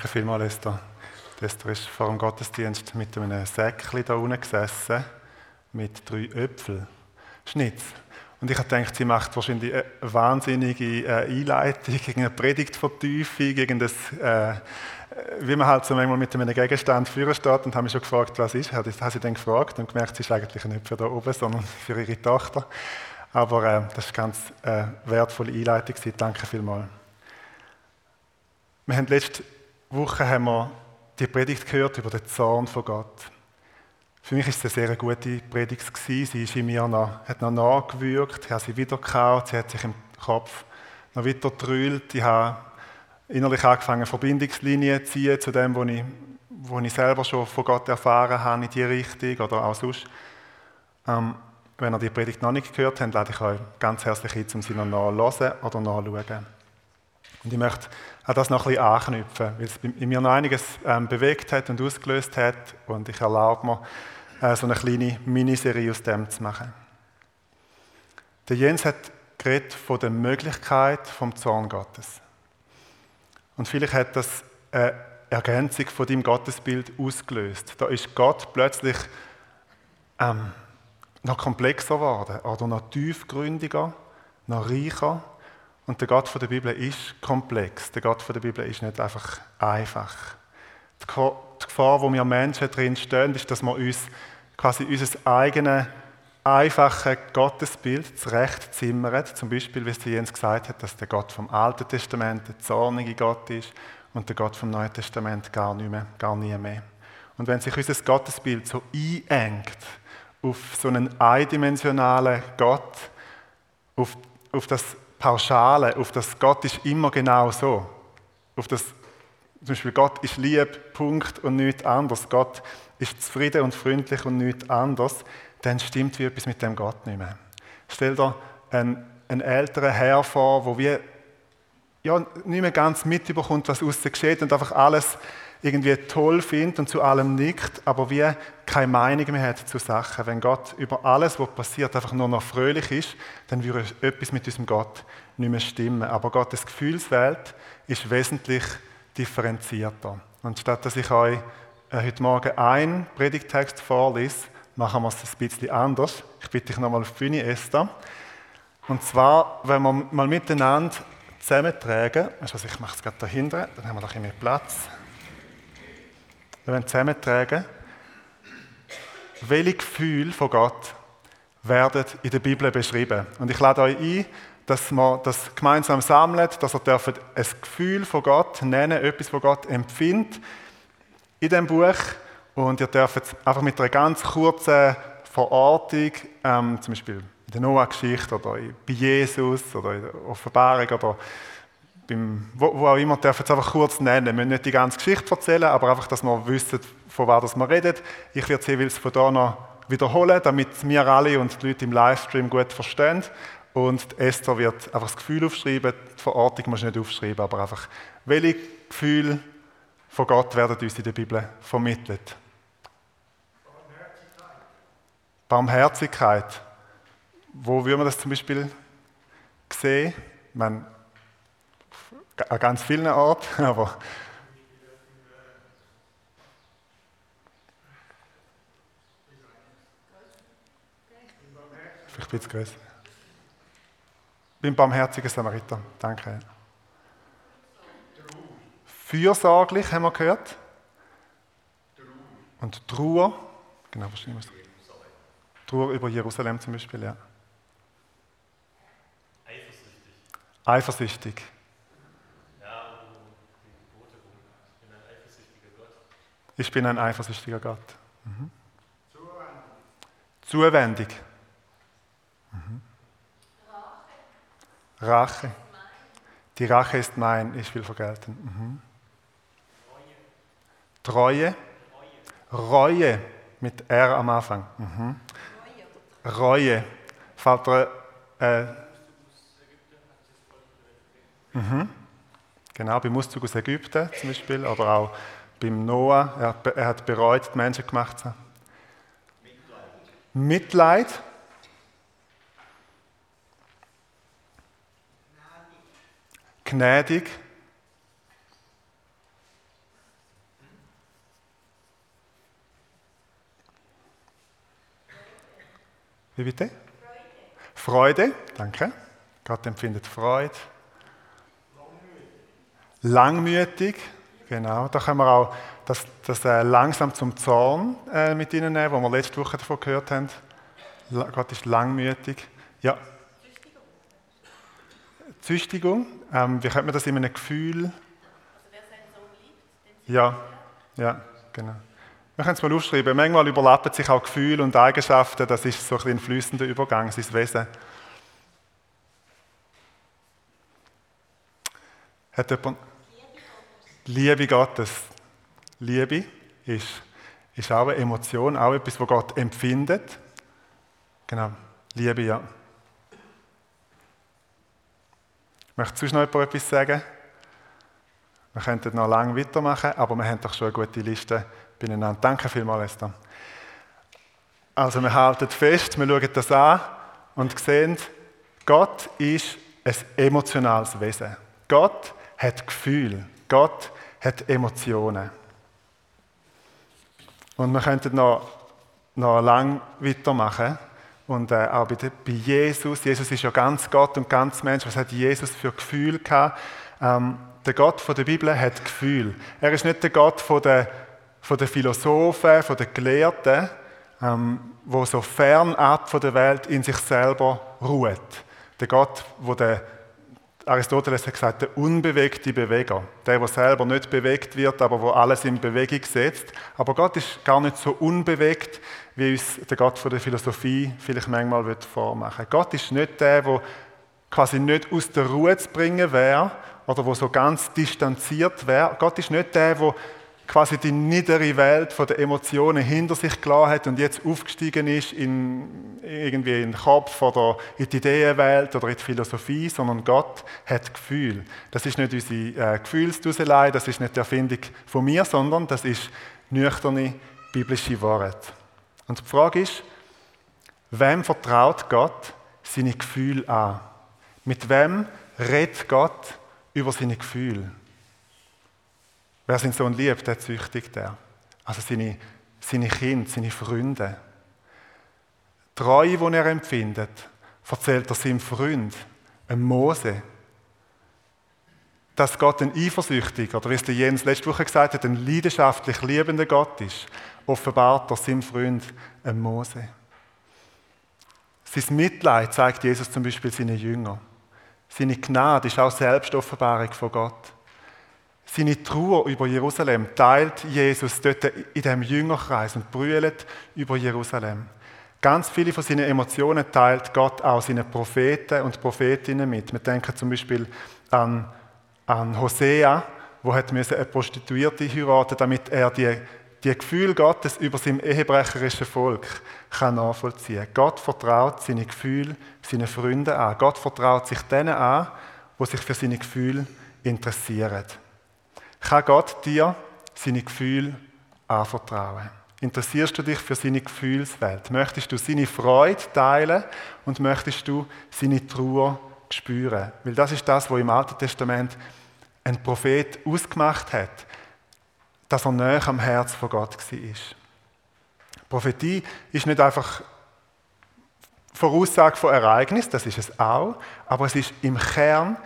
Danke vielmals, Esther. Esther ist vor dem Gottesdienst mit einem Säckchen da unten gesessen, mit drei Äpfeln. Schnitz. Und ich habe gedacht, sie macht wahrscheinlich eine wahnsinnige äh, Einleitung, gegen eine Predigtvertiefung, gegen das, äh, wie man halt so manchmal mit einem Gegenstand führen steht und habe mich schon gefragt, was ist. Habe sie dann gefragt und gemerkt, sie ist eigentlich nicht für da oben, sondern für ihre Tochter. Aber äh, das ist ganz äh, wertvolle Einleitung. Danke vielmals. Wir haben letzte Woche haben wir die Predigt gehört über den Zorn von Gott. Für mich ist es eine sehr gute Predigt gewesen. Sie ist in mir noch, hat noch nachgewirkt, ich habe sie wiedergekaut, sie hat sich im Kopf noch weiter gedrüllt. Ich habe innerlich angefangen, Verbindungslinien zu ziehen zu dem, was ich, was ich selber schon von Gott erfahren habe in die Richtung oder auch sonst. Ähm, wenn ihr die Predigt noch nicht gehört habt, lade ich euch ganz herzlich ein, um sie noch nachzuhören oder nachzuschauen. Und ich möchte an das noch ein bisschen anknüpfen, weil es in mir noch einiges ähm, bewegt hat und ausgelöst hat. Und ich erlaube mir, äh, so eine kleine Miniserie aus dem zu machen. Der Jens hat geredet von der Möglichkeit vom Zorn Gottes. Und vielleicht hat das eine Ergänzung von deinem Gottesbild ausgelöst. Da ist Gott plötzlich ähm, noch komplexer geworden oder noch tiefgründiger, noch reicher und der Gott der Bibel ist komplex. Der Gott der Bibel ist nicht einfach einfach. Die Gefahr, wo wir Menschen drin stehen, ist, dass wir uns quasi unser eigenes einfache Gottesbild zurechtzimmern. Zum Beispiel, wie es Jens gesagt hat, dass der Gott vom Alten Testament der zornige Gott ist und der Gott vom Neuen Testament gar nicht mehr, gar nie mehr. Und wenn sich unser Gottesbild so einengt auf so einen eindimensionalen Gott, auf, auf das Pauschale, auf das Gott ist immer genau so. Auf das, zum Beispiel Gott ist lieb, Punkt und nichts anderes. Gott ist zufrieden und freundlich und nichts anderes. Dann stimmt wie etwas mit dem Gott nicht mehr. Stell dir einen, einen älteren Herr vor, der wie ja, nicht mehr ganz mitbekommt, was außen geschieht und einfach alles irgendwie toll findet und zu allem nickt, aber wie keine Meinung mehr hat zu Sachen. Wenn Gott über alles, was passiert, einfach nur noch fröhlich ist, dann würde etwas mit diesem Gott nicht mehr stimmen. Aber Gottes Gefühlswelt ist wesentlich differenzierter. Und statt dass ich euch äh, heute Morgen einen Predigtext vorlese, machen wir es ein bisschen anders. Ich bitte dich nochmal auf die Bühne, Esther. Und zwar, wenn wir mal miteinander zusammentragen, also ich mache es gerade dahinter, dann haben wir noch ein bisschen mehr Platz. Wir werden zusammentragen, welche Gefühle von Gott werden in der Bibel beschrieben. Und ich lade euch ein, dass wir das gemeinsam sammelt, dass ihr dürft ein Gefühl von Gott nennen, etwas von Gott empfindet in dem Buch. Und ihr dürft einfach mit einer ganz kurzen Verortung, ähm, zum Beispiel in der Noah-Geschichte oder bei Jesus oder in der Offenbarung oder beim, wo, wo auch immer, dürfen es einfach kurz nennen. Wir müssen nicht die ganze Geschichte erzählen, aber einfach, dass wir wissen, von was wir reden. Ich werde sie jeweils von da noch wiederholen, damit wir alle und die Leute im Livestream gut verstehen. Und Esther wird einfach das Gefühl aufschreiben, die Verortung muss nicht aufschreiben, aber einfach, welche Gefühle von Gott werden uns in der Bibel vermittelt. Barmherzigkeit. Barmherzigkeit. Wo würden wir das zum Beispiel sehen? Meine, an ganz vielen Orten, aber vielleicht ein bisschen größer. Beim barmherzigen Samariter. Danke. Fürsorglich haben wir gehört. Und Trauer. Genau, verstehen wir Trauer über Jerusalem zum Beispiel, ja. Eifersüchtig. Ich bin ein eifersüchtiger Gott. Mhm. Zuwendig. Mhm. Rache. Die Rache ist mein, ich will vergelten. Mhm. Treue. Reue mit R am Anfang. Mhm. Reue. Vater, äh, Mhm. Genau, beim Auszug aus Ägypten zum Beispiel, aber auch beim Noah. Er hat, er hat bereut, die Menschen gemacht zu haben. Mitleid. Mitleid. Gnädig. Wie bitte? Freude. Freude, danke. Gott empfindet Freude. Langmütig. Genau, da können wir auch das, das äh, langsam zum Zorn äh, mit ihnen nehmen, wo wir letzte Woche davon gehört haben. Gott ist langmütig. Ja. Züchtigung. Züchtigung. Ähm, wie könnte man das in einem Gefühl? Also wer seinen Sohn liebt, den Ja, ja, genau. Wir können es mal aufschreiben. Manchmal überlappen sich auch Gefühle und Eigenschaften. Das ist so ein, ein fließender Übergang, sein Wesen. Hat jemand... Liebe Gottes. Liebe ist, ist auch eine Emotion, auch etwas, was Gott empfindet. Genau, Liebe, ja. Möchte sonst noch jemand etwas sagen? Wir könnten noch lange weitermachen, aber wir haben doch schon eine gute Liste beieinander. Danke vielmals, Esther. Also wir halten fest, wir schauen das an und sehen, Gott ist ein emotionales Wesen. Gott hat Gefühl. Gott hat Emotionen. Und wir könnten noch, noch lang weitermachen. Und äh, auch bei, bei, Jesus. Jesus ist ja ganz Gott und ganz Mensch. Was hat Jesus für Gefühl gehabt? Ähm, der Gott von der Bibel hat Gefühl. Er ist nicht der Gott von der, von der Philosophen, von den Gelehrten, ähm, wo so fernab von der Welt in sich selber ruht. Der Gott, wo der Aristoteles hat gesagt, der unbewegte Beweger, der, der selber nicht bewegt wird, aber wo alles in Bewegung setzt. Aber Gott ist gar nicht so unbewegt, wie uns der Gott von der Philosophie vielleicht manchmal vormachen Gott ist nicht der, der quasi nicht aus der Ruhe zu bringen wäre oder wo so ganz distanziert wäre. Gott ist nicht der, der quasi die niedere Welt der Emotionen hinter sich gelassen hat und jetzt aufgestiegen ist in irgendwie in den Kopf oder in die Ideenwelt oder in die Philosophie, sondern Gott hat Gefühl. Das ist nicht unsere äh, Gefühlsduselei, das ist nicht die Erfindung von mir, sondern das ist nüchterne biblische Wahrheit. Und die Frage ist, wem vertraut Gott seine Gefühle an? Mit wem redet Gott über seine Gefühle? Wer seinen Sohn liebt, der züchtigt er. Also seine, seine Kinder, seine Freunde. Treue, die er empfindet, erzählt er seinem Freund, einem Mose. Dass Gott ein eifersüchtig, oder wie es der Jens letzte Woche gesagt hat, ein leidenschaftlich liebender Gott ist, offenbart er seinem Freund, einem Mose. Sein Mitleid zeigt Jesus zum Beispiel seinen Jüngern. Seine Gnade ist auch Selbstoffenbarung von Gott. Seine Trauer über Jerusalem teilt Jesus dort in dem Jüngerkreis und brüllt über Jerusalem. Ganz viele von seinen Emotionen teilt Gott auch seinen Propheten und Prophetinnen mit. Wir denken zum Beispiel an, an Hosea, wo hat eine Prostituierte heiraten, damit er die, die Gefühle Gottes über sein ehebrecherisches Volk kann nachvollziehen. Gott vertraut seine Gefühle seinen Freunden an. Gott vertraut sich denen an, wo sich für seine Gefühle interessieren kann Gott dir seine Gefühle anvertrauen. Interessierst du dich für seine Gefühlswelt? Möchtest du seine Freude teilen und möchtest du seine Trauer spüren? Weil das ist das, was im Alten Testament ein Prophet ausgemacht hat, dass er näher am Herz von Gott war. Prophetie ist nicht einfach Voraussage von Ereignissen, das ist es auch, aber es ist im Kern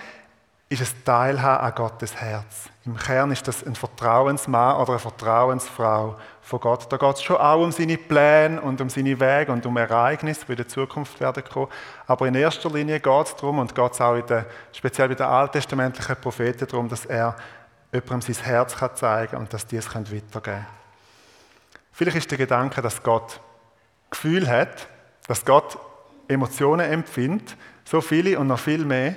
ist es Teilhaben an Gottes Herz. Im Kern ist das ein Vertrauensmann oder eine Vertrauensfrau von Gott. Da geht es schon auch um seine Pläne und um seine Wege und um Ereignisse, die in der Zukunft werden kommen. Aber in erster Linie geht es darum, und geht es auch der, speziell bei den alttestamentlichen Propheten darum, dass er jemandem sein Herz kann zeigen kann und dass die es weitergeben können. Vielleicht ist der Gedanke, dass Gott Gefühl hat, dass Gott Emotionen empfindet, so viele und noch viel mehr,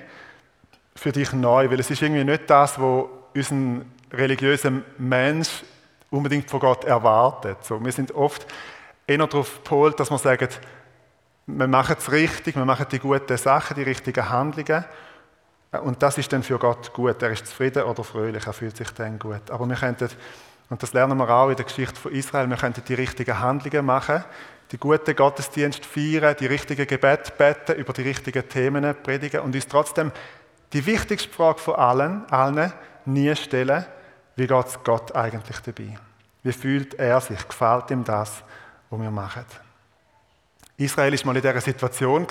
für dich neu, weil es ist irgendwie nicht das, was unser religiöser Mensch unbedingt von Gott erwartet. So, wir sind oft eher darauf gepolt, dass wir sagen, wir machen es richtig, wir machen die guten Sachen, die richtigen Handlungen und das ist dann für Gott gut. Er ist zufrieden oder fröhlich, er fühlt sich dann gut. Aber wir könnten, und das lernen wir auch in der Geschichte von Israel, wir könnten die richtigen Handlungen machen, die guten Gottesdienste feiern, die richtigen Gebete beten, über die richtigen Themen predigen und uns trotzdem die wichtigste Frage von allen, allen nie stellen, wie geht es Gott eigentlich dabei? Wie fühlt er sich? Gefällt ihm das, was wir machen? Israel ist mal in dieser Situation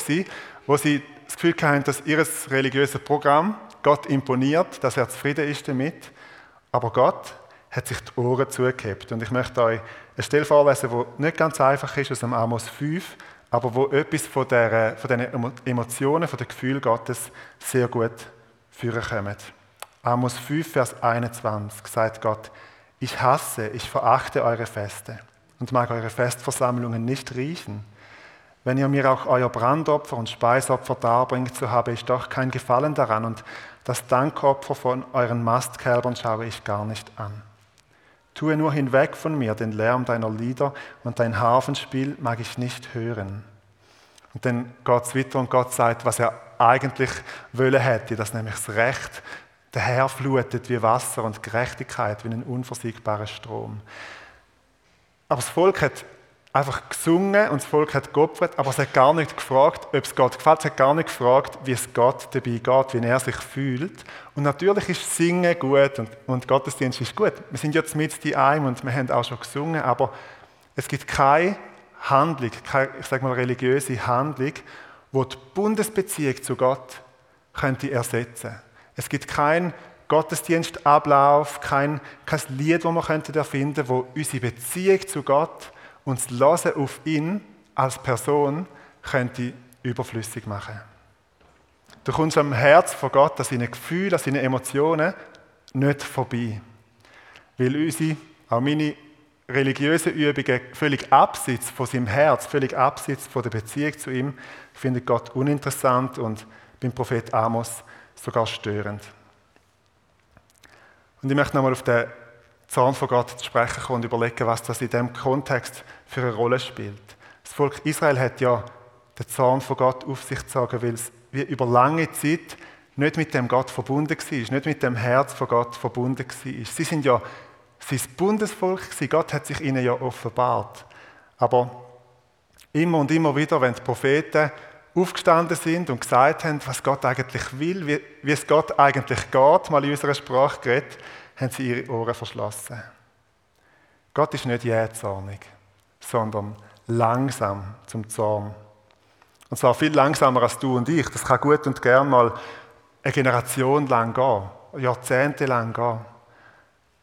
wo sie das Gefühl hatten, dass ihr religiöses Programm Gott imponiert, dass er zufrieden ist damit. Aber Gott hat sich die Ohren zugehabt. Und ich möchte euch eine Stelle vorlesen, die nicht ganz einfach ist, aus dem Amos 5, aber wo etwas von, der, von den Emotionen, von den Gefühlen Gottes sehr gut führen kommt. Amos 5, Vers 21 sagt Gott, ich hasse, ich verachte eure Feste und mag eure Festversammlungen nicht riechen. Wenn ihr mir auch euer Brandopfer und Speisopfer darbringt, so habe ich doch kein Gefallen daran und das Dankopfer von euren Mastkälbern schaue ich gar nicht an. Tue nur hinweg von mir den Lärm deiner Lieder und dein Hafenspiel mag ich nicht hören. Und dann geht es und Gott sagt, was er eigentlich wollen hätte, dass nämlich das Recht daherflutet wie Wasser und Gerechtigkeit wie ein unversiegbarer Strom. Aber das Volk hat einfach gesungen und das Volk hat geopfert, aber es hat gar nicht gefragt, ob es Gott gefällt. Es hat gar nicht gefragt, wie es Gott dabei geht, wie er sich fühlt. Und natürlich ist Singen gut und, und Gottesdienst ist gut. Wir sind jetzt mit die einem und wir haben auch schon gesungen, aber es gibt keine Handlung, keine, ich sage mal religiöse Handlung, wo die Bundesbeziehung zu Gott könnte ersetzen. Es gibt keinen Gottesdienstablauf, kein, kein Lied, das wir könnten erfinden, wo unsere Beziehung zu Gott und das Hören auf ihn als Person könnte überflüssig machen. Du kommst am Herz von Gott, an seinen Gefühlen, an seinen Emotionen nicht vorbei. Weil unsere, auch meine religiösen Übungen völlig abseits von seinem Herz, völlig abseits von der Beziehung zu ihm, findet Gott uninteressant und beim Prophet Amos sogar störend. Und ich möchte nochmal auf den Zorn von Gott zu sprechen kommen und überlegen, was das in diesem Kontext für eine Rolle spielt. Das Volk Israel hat ja den Zorn von Gott auf sich gezogen, weil es über lange Zeit nicht mit dem Gott verbunden war, nicht mit dem Herz von Gott verbunden war. Sie sind ja sein Bundesvolk. Gott hat sich ihnen ja offenbart. Aber immer und immer wieder, wenn die Propheten aufgestanden sind und gesagt haben, was Gott eigentlich will, wie, wie es Gott eigentlich geht, mal in unserer Sprache geredet, haben sie ihre Ohren verschlossen. Gott ist nicht jähzornig, sondern langsam zum Zorn. Und zwar viel langsamer als du und ich. Das kann gut und gern mal eine Generation lang gehen, Jahrzehnte lang gehen.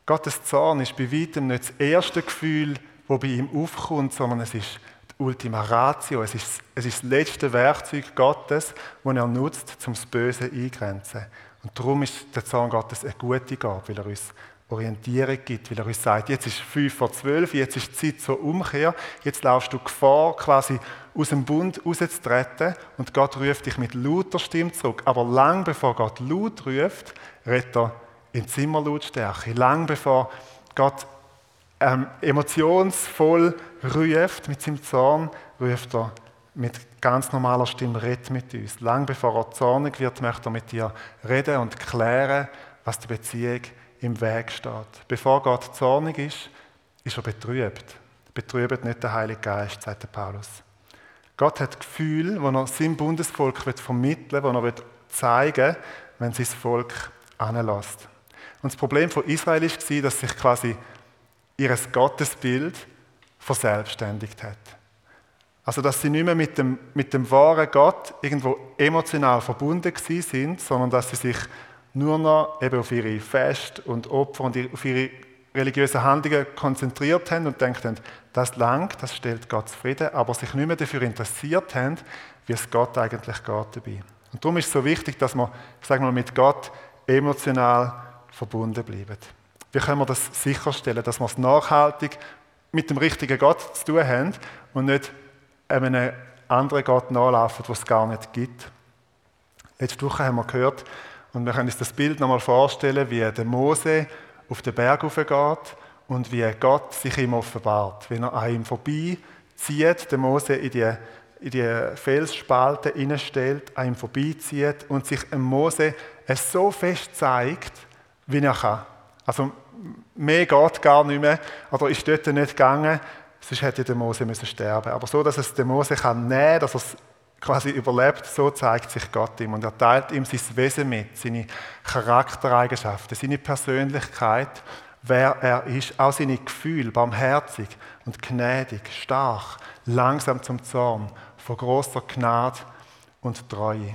Gottes Zorn ist bei weitem nicht das erste Gefühl, das bei ihm aufkommt, sondern es ist die Ultima Ratio. Es ist, es ist das letzte Werkzeug Gottes, das er nutzt, um das Böse eingrenzen. Und darum ist der Zorn Gottes eine gute Gabe, weil er uns Orientierung gibt, weil er uns sagt, jetzt ist fünf vor zwölf, jetzt ist die Zeit zur Umkehr, jetzt laufst du Gefahr, quasi aus dem Bund rauszutreten und Gott ruft dich mit lauter Stimme zurück. Aber lang bevor Gott laut ruft, redet er in Zimmerlautstärke. Lang bevor Gott ähm, emotionsvoll ruft mit seinem Zorn, ruft er mit ganz normaler Stimme, red mit uns. Lang bevor er zornig wird, möchte er mit dir reden und klären, was die Beziehung im Weg steht. Bevor Gott zornig ist, ist er betrübt. Betrübt nicht der Heilige Geist, sagt Paulus. Gott hat Gefühle, die er seinem Bundesvolk vermitteln will, die er zeigen will, wenn sein Volk anlässt. Und das Problem von Israel war, dass sich quasi ihr Gottesbild verselbstständigt hat. Also, dass sie nicht mehr mit dem, mit dem wahren Gott irgendwo emotional verbunden sind, sondern dass sie sich nur noch eben auf ihre Fest und Opfer und auf ihre religiösen Handlungen konzentriert haben und denkt das langt, das stellt Gott zufrieden, aber sich nicht mehr dafür interessiert haben, wie es Gott eigentlich geht dabei. Und darum ist es so wichtig, dass man, ich sage mal, mit Gott emotional verbunden bleiben. Wie können wir das sicherstellen, dass wir es nachhaltig mit dem richtigen Gott zu tun haben und nicht einem anderen Gott nachlaufen, was es gar nicht gibt? Letzte Woche haben wir gehört, und wir können uns das Bild nochmal vorstellen, wie der Mose auf den Berg geht und wie Gott sich ihm offenbart. Wenn er an ihm vorbeizieht, der Mose in die, in die Felsspalte hineinstellt, an ihm vorbeizieht und sich dem Mose es so fest zeigt, wie er kann. Also mehr geht gar nicht mehr, oder ist dort nicht gegangen, sonst hätte der Mose müssen sterben. Aber so, dass es der Mose kann nehmen, dass er es quasi überlebt, so zeigt sich Gott ihm und er teilt ihm sein Wesen mit, seine Charaktereigenschaften, seine Persönlichkeit, wer er ist, auch seine Gefühle, barmherzig und gnädig, stark, langsam zum Zorn, von großer Gnade und Treue.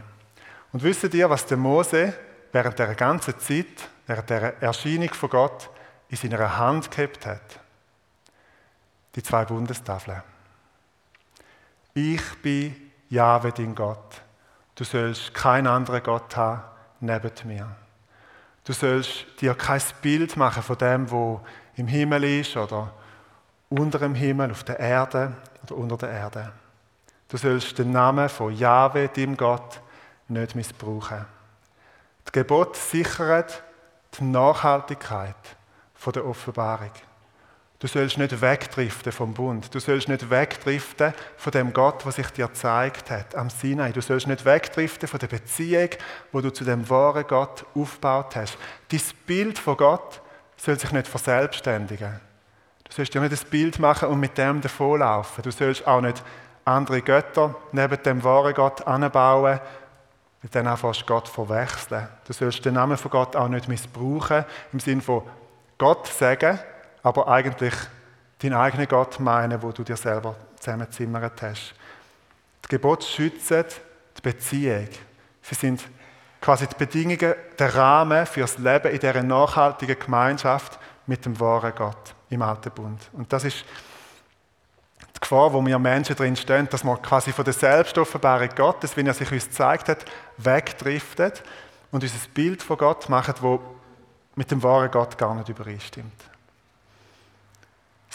Und wisst ihr, was der Mose während der ganzen Zeit, während der Erscheinung von Gott, in seiner Hand gehabt hat? Die zwei Bundestafeln. Ich bin Jahwe, dein Gott. Du sollst keinen anderen Gott haben neben mir. Du sollst dir kein Bild machen von dem, wo im Himmel ist oder unter dem Himmel, auf der Erde oder unter der Erde. Du sollst den Namen von Jahwe, deinem Gott, nicht missbrauchen. Das Gebot sichert die Nachhaltigkeit der Offenbarung. Du sollst nicht wegdriften vom Bund. Du sollst nicht wegdriften von dem Gott, was sich dir gezeigt hat am Sinai. Du sollst nicht wegdriften von der Beziehung, wo du zu dem wahren Gott aufgebaut hast. Dein Bild von Gott soll sich nicht verselbstständigen. Du sollst dir nicht ein Bild machen und mit dem davonlaufen. Du sollst auch nicht andere Götter neben dem wahren Gott anbauen, mit denen fast Gott verwechseln. Du sollst den Namen von Gott auch nicht missbrauchen, im Sinne von Gott sagen, aber eigentlich deinen eigenen Gott meinen, wo du dir selber zusammenzimmert hast. Die Gebote schützen die Beziehung. Sie sind quasi die Bedingungen, der Rahmen für das Leben in dieser nachhaltigen Gemeinschaft mit dem wahren Gott im Alten Bund. Und das ist die Gefahr, wo wir Menschen drin stehen, dass wir quasi von der Selbstoffenbarung Gottes, wenn er sich uns gezeigt hat, wegdriftet und ein Bild von Gott machen, wo mit dem wahren Gott gar nicht übereinstimmt.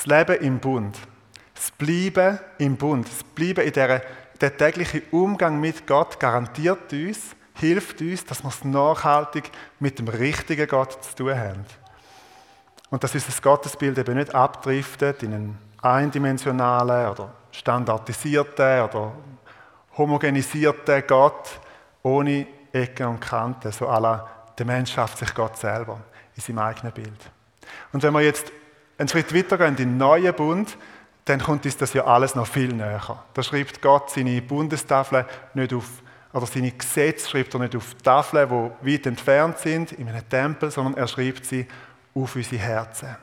Das Leben im Bund, das Bleiben im Bund, das Bleiben in der, der tägliche Umgang mit Gott garantiert uns, hilft uns, dass wir es nachhaltig mit dem richtigen Gott zu tun haben. Und dass unser Gottesbild eben nicht abdriftet in einen eindimensionalen oder standardisierten oder homogenisierten Gott ohne Ecken und Kanten, so aller der Mensch schafft sich Gott selber in seinem eigenen Bild. Und wenn wir jetzt einen Schritt weiter gehen in den neuen Bund, dann kommt uns das ja alles noch viel näher. Da schreibt Gott seine Bundestafel nicht auf, oder seine Gesetze schreibt er nicht auf Tafeln, die weit entfernt sind, in einem Tempel, sondern er schreibt sie auf unsere Herzen.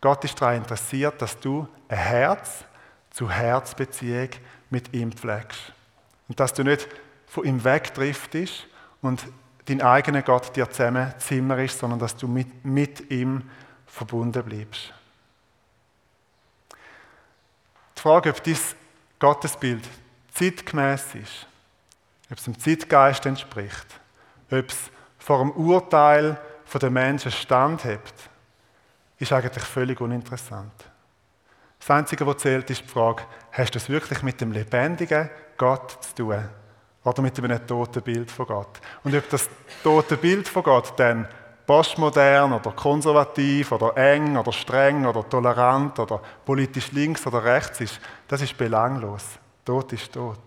Gott ist daran interessiert, dass du ein Herz zu Herzbeziehung mit ihm pflegst. Und dass du nicht von ihm wegdriftest und dein eigener Gott dir zusammen ist, sondern dass du mit, mit ihm verbunden bleibst. Die Frage, ob dieses Gottesbild zeitgemäß ist, ob es dem Zeitgeist entspricht, ob es vor dem Urteil der Menschen standhält, ist eigentlich völlig uninteressant. Das Einzige, was zählt, ist die Frage, hast du es wirklich mit dem lebendigen Gott zu tun? Oder mit einem toten Bild von Gott? Und ob das tote Bild von Gott dann postmodern oder konservativ oder eng oder streng oder tolerant oder politisch links oder rechts ist, das ist belanglos. Tod ist tot.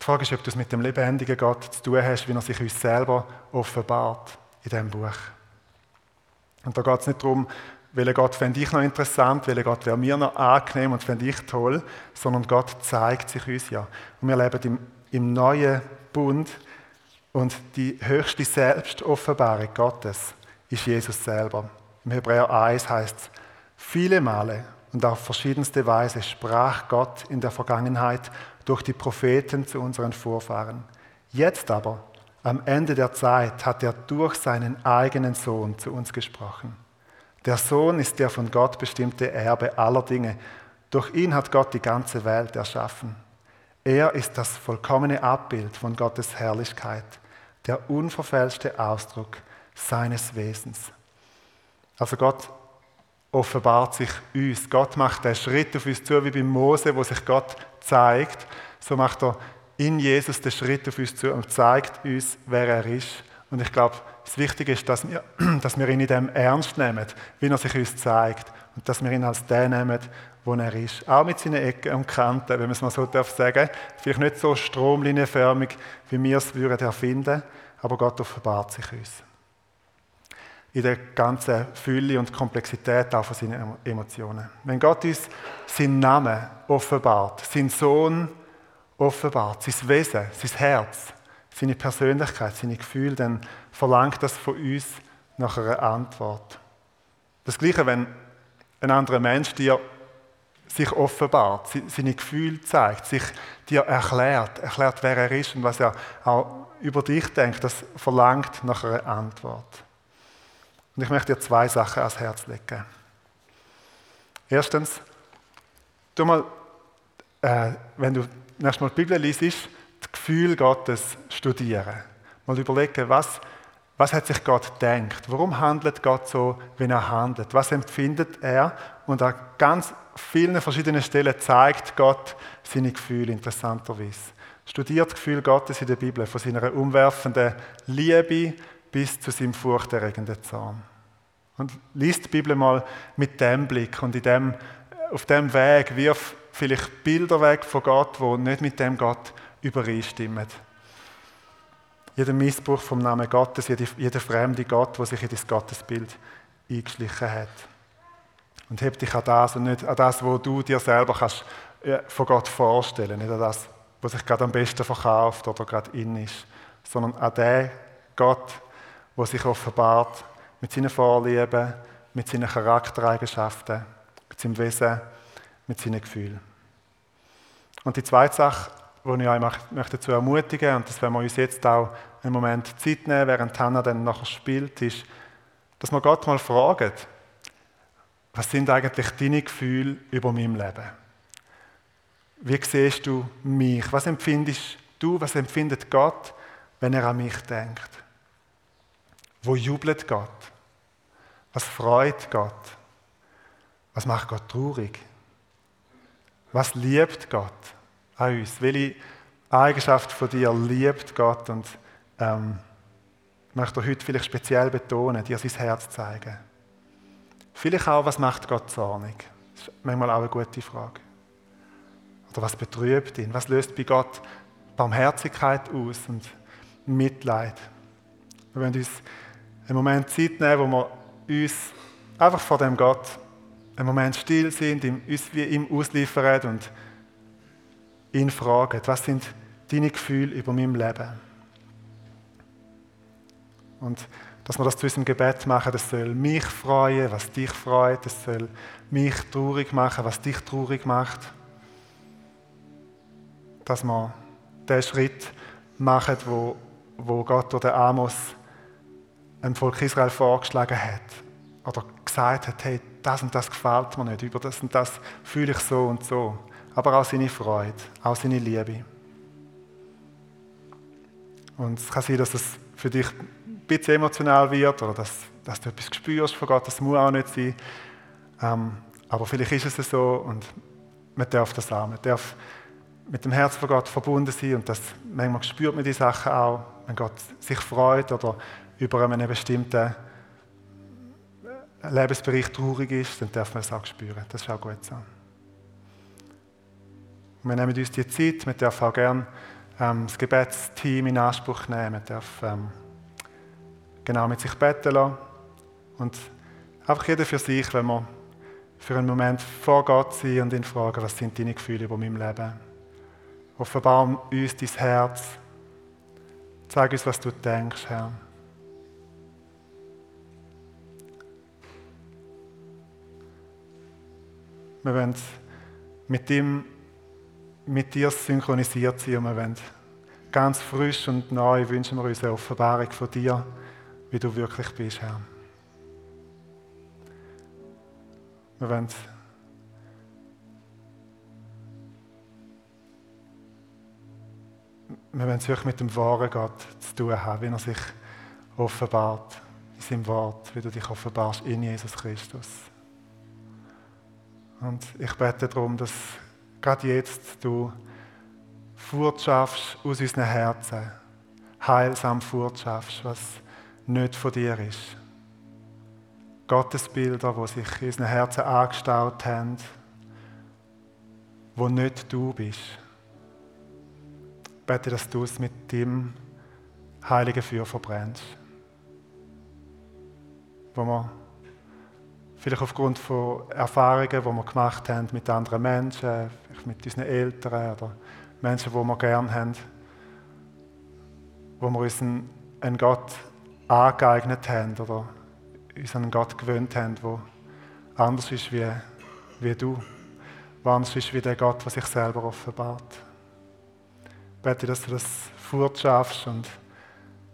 Die Frage ist, ob du es mit dem lebendigen Gott zu tun hast, wie er sich uns selber offenbart in diesem Buch. Und da geht es nicht darum, welcher Gott fände ich noch interessant, welcher Gott wäre mir noch angenehm und fände ich toll, sondern Gott zeigt sich uns ja. Und wir leben im, im neuen Bund, und die höchste Selbstoffenbarung Gottes ist Jesus selber. Im Hebräer 1 heißt es, viele Male und auf verschiedenste Weise sprach Gott in der Vergangenheit durch die Propheten zu unseren Vorfahren. Jetzt aber, am Ende der Zeit, hat er durch seinen eigenen Sohn zu uns gesprochen. Der Sohn ist der von Gott bestimmte Erbe aller Dinge. Durch ihn hat Gott die ganze Welt erschaffen. Er ist das vollkommene Abbild von Gottes Herrlichkeit der unverfälschte Ausdruck seines Wesens. Also Gott offenbart sich uns. Gott macht den Schritt auf uns zu, wie beim Mose, wo sich Gott zeigt. So macht er in Jesus den Schritt auf uns zu und zeigt uns, wer er ist. Und ich glaube, das Wichtige ist, dass wir, dass wir ihn in dem ernst nehmen, wie er sich uns zeigt. Und dass wir ihn als den nehmen, wo er ist. Auch mit seinen Ecken und Kanten, wenn man es mal so darf sagen. Vielleicht nicht so stromlinienförmig, wie wir es würden erfinden, aber Gott offenbart sich uns. In der ganzen Fülle und Komplexität auch von seinen Emotionen. Wenn Gott uns seinen Namen offenbart, seinen Sohn offenbart, sein Wesen, sein Herz, seine Persönlichkeit, seine Gefühle, dann verlangt das von uns nach einer Antwort. Das Gleiche, wenn ein anderer Mensch dir sich offenbart, seine Gefühle zeigt, sich dir erklärt, erklärt, wer er ist und was er auch über dich denkt, das verlangt nach einer Antwort. Und ich möchte dir zwei Sachen ans Herz legen. Erstens, du mal, äh, wenn du nächstes Mal die Bibel liest, das Gefühl Gottes studieren. Mal überlegen, was, was hat sich Gott gedacht? Warum handelt Gott so, wie er handelt? Was empfindet er? Und an ganz vielen verschiedenen Stellen zeigt Gott seine Gefühle interessanterweise. Studiert das Gefühl Gottes in der Bibel, von seiner umwerfenden Liebe bis zu seinem furchterregenden Zorn. Und liest die Bibel mal mit dem Blick und in dem, auf dem Weg wirf vielleicht Bilder weg von Gott, wo nicht mit dem Gott übereinstimmen. Jeder Missbrauch vom Namen Gottes, jeder, jeder fremde Gott, der sich in das Gottesbild eingeschlichen hat. Und heb dich an das und nicht an das, wo du dir selber kannst von Gott vorstellen, nicht an das, was sich gerade am besten verkauft oder gerade in ist, sondern an den Gott, der sich offenbart mit seinen Vorlieben, mit seinen Charaktereigenschaften, mit seinem Wesen, mit seinen Gefühlen. Und die zweite Sache, die ich euch möchte dazu ermutigen, und das werden wir uns jetzt auch einen Moment Zeit nehmen, während Hannah dann nachher spielt, ist, dass wir Gott mal fragen, was sind eigentlich deine Gefühle über mein Leben? Wie siehst du mich? Was empfindest du, was empfindet Gott, wenn er an mich denkt? Wo jubelt Gott? Was freut Gott? Was macht Gott traurig? Was liebt Gott an uns? Welche Eigenschaft von dir liebt Gott? Und ähm, möchte heute vielleicht speziell betonen, dir sein Herz zeigen. Vielleicht auch, was macht Gott zornig? Das ist manchmal auch eine gute Frage. Oder was betrübt ihn? Was löst bei Gott Barmherzigkeit aus und Mitleid? Wir wollen uns einen Moment Zeit nehmen, wo wir uns einfach vor dem Gott einen Moment still sind, uns wie ihm ausliefern und ihn fragen, was sind deine Gefühle über mein Leben? Und dass wir das zu unserem Gebet machen, das soll mich freuen, was dich freut, das soll mich traurig machen, was dich traurig macht. Dass wir den Schritt machen, wo, wo Gott oder Amos dem Volk Israel vorgeschlagen hat oder gesagt hat, hey, das und das gefällt mir nicht, über das und das fühle ich so und so. Aber auch seine Freude, auch seine Liebe. Und es kann sein, dass es für dich ein bisschen emotional wird oder dass, dass du etwas spürst von Gott, das muss auch nicht sein. Ähm, aber vielleicht ist es so und man darf das auch. Man darf mit dem Herz von Gott verbunden sein und das, manchmal spürt man die Sachen auch, wenn Gott sich freut oder über einen bestimmten Lebensbereich traurig ist, dann darf man es auch spüren. Das ist auch gut so. Wir nehmen uns die Zeit, wir dürfen auch gerne ähm, das Gebetsteam in Anspruch nehmen, wir dürfen ähm, genau mit sich beten lassen und einfach jeder für sich, wenn wir für einen Moment vor Gott sind und ihn fragen, was sind deine Gefühle über mein Leben? Offenbar uns dein Herz. Zeig uns, was du denkst, Herr. Wir wollen mit, ihm, mit dir synchronisiert sein und wir wollen ganz frisch und neu wünschen wir uns eine Offenbarung von dir, wie du wirklich bist, Herr. Wir wollen wir wollen es wirklich mit dem wahren Gott zu tun haben, wie er sich offenbart in seinem Wort, wie du dich offenbarst in Jesus Christus. Und ich bete darum, dass gerade jetzt du Furt schaffst aus unseren Herzen, heilsam Furt schaffst, was nicht von dir ist. Gottesbilder, die sich in unseren Herzen angestaut haben, wo nicht du bist. Ich bete, dass du es mit dem heiligen Feuer verbrennst. Wo wir Vielleicht aufgrund von Erfahrungen, die wir gemacht haben mit anderen Menschen, mit unseren Eltern oder Menschen, die wir gerne haben, wo wir uns einen Gott angeeignet haben oder uns an einen Gott gewöhnt haben, der anders ist wie, wie du, der anders ist wie der Gott, der sich selber offenbart. Ich bete, dass du das fortschaffst und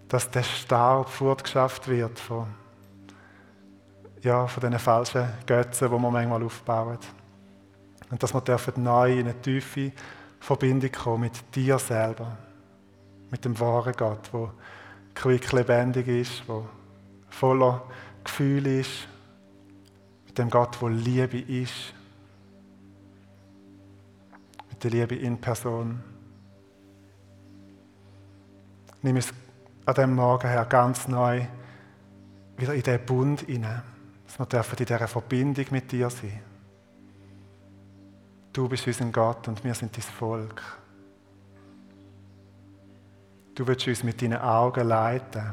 dass der Staub fortgeschafft wird von, ja, von diesen falschen Götzen, die wir manchmal aufbauen. Und dass wir neu in eine tiefe Verbindung kommen mit dir selber, mit dem wahren Gott, der quick lebendig ist, der voller Gefühl ist, mit dem Gott, der Liebe ist, mit der Liebe in Person. Nimm es an diesem Morgen her ganz neu wieder in diesen Bund hinein, dass wir dürfen in dieser Verbindung mit dir sein. Du bist unser Gott und wir sind dein Volk. Du willst uns mit deinen Augen leiten.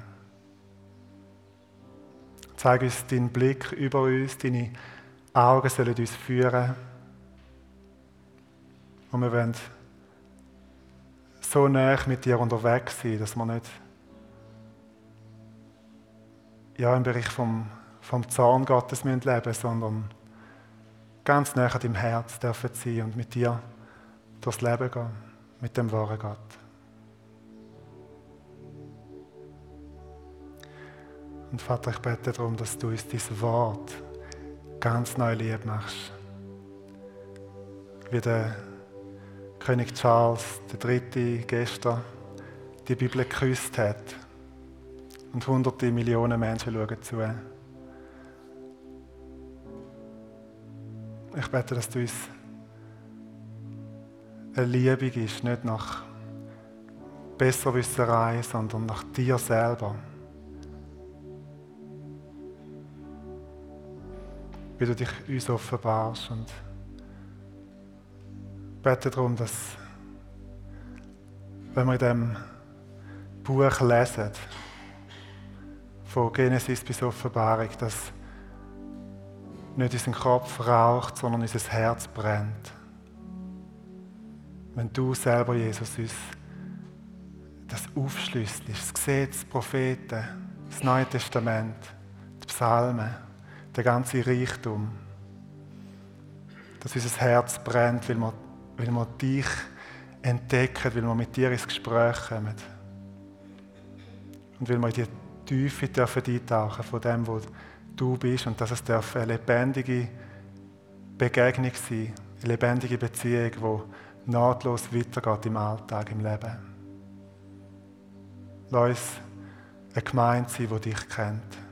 Zeig uns deinen Blick über uns, deine Augen sollen uns führen. Und wir wollen so nah mit dir unterwegs sein, dass wir nicht ja, im Bereich vom, vom Zorn Gottes leben müssen, sondern ganz an deinem Herz dürfen sein und mit dir durchs Leben gehen, mit dem wahren Gott. Und Vater, ich bete darum, dass du uns dieses Wort ganz neu lieb machst. Wie der König Charles III. gestern die Bibel geküsst hat. Und hunderte Millionen Menschen schauen zu. Ich bete, dass du uns eine Liebe ist, nicht nach Besserwisserei, sondern nach dir selber. Wie du dich uns offenbarst und bete darum, dass wenn wir in diesem Buch lesen, von Genesis bis Offenbarung, dass nicht unser Kopf raucht, sondern unser Herz brennt. Wenn du selber, Jesus, uns das aufschlüsselst, das Gesetz, Propheten, das Neue Testament, die Psalmen, der ganze Reichtum, dass unser Herz brennt, weil wir, weil wir dich entdecken, weil wir mit dir ins Gespräch kommen. Und weil wir in die Tiefe dürfen eintauchen von dem, was du bist und dass es eine lebendige Begegnung sein eine lebendige Beziehung, die nahtlos weitergeht im Alltag, im Leben. Lass uns eine Gemeinde sein, die dich kennt.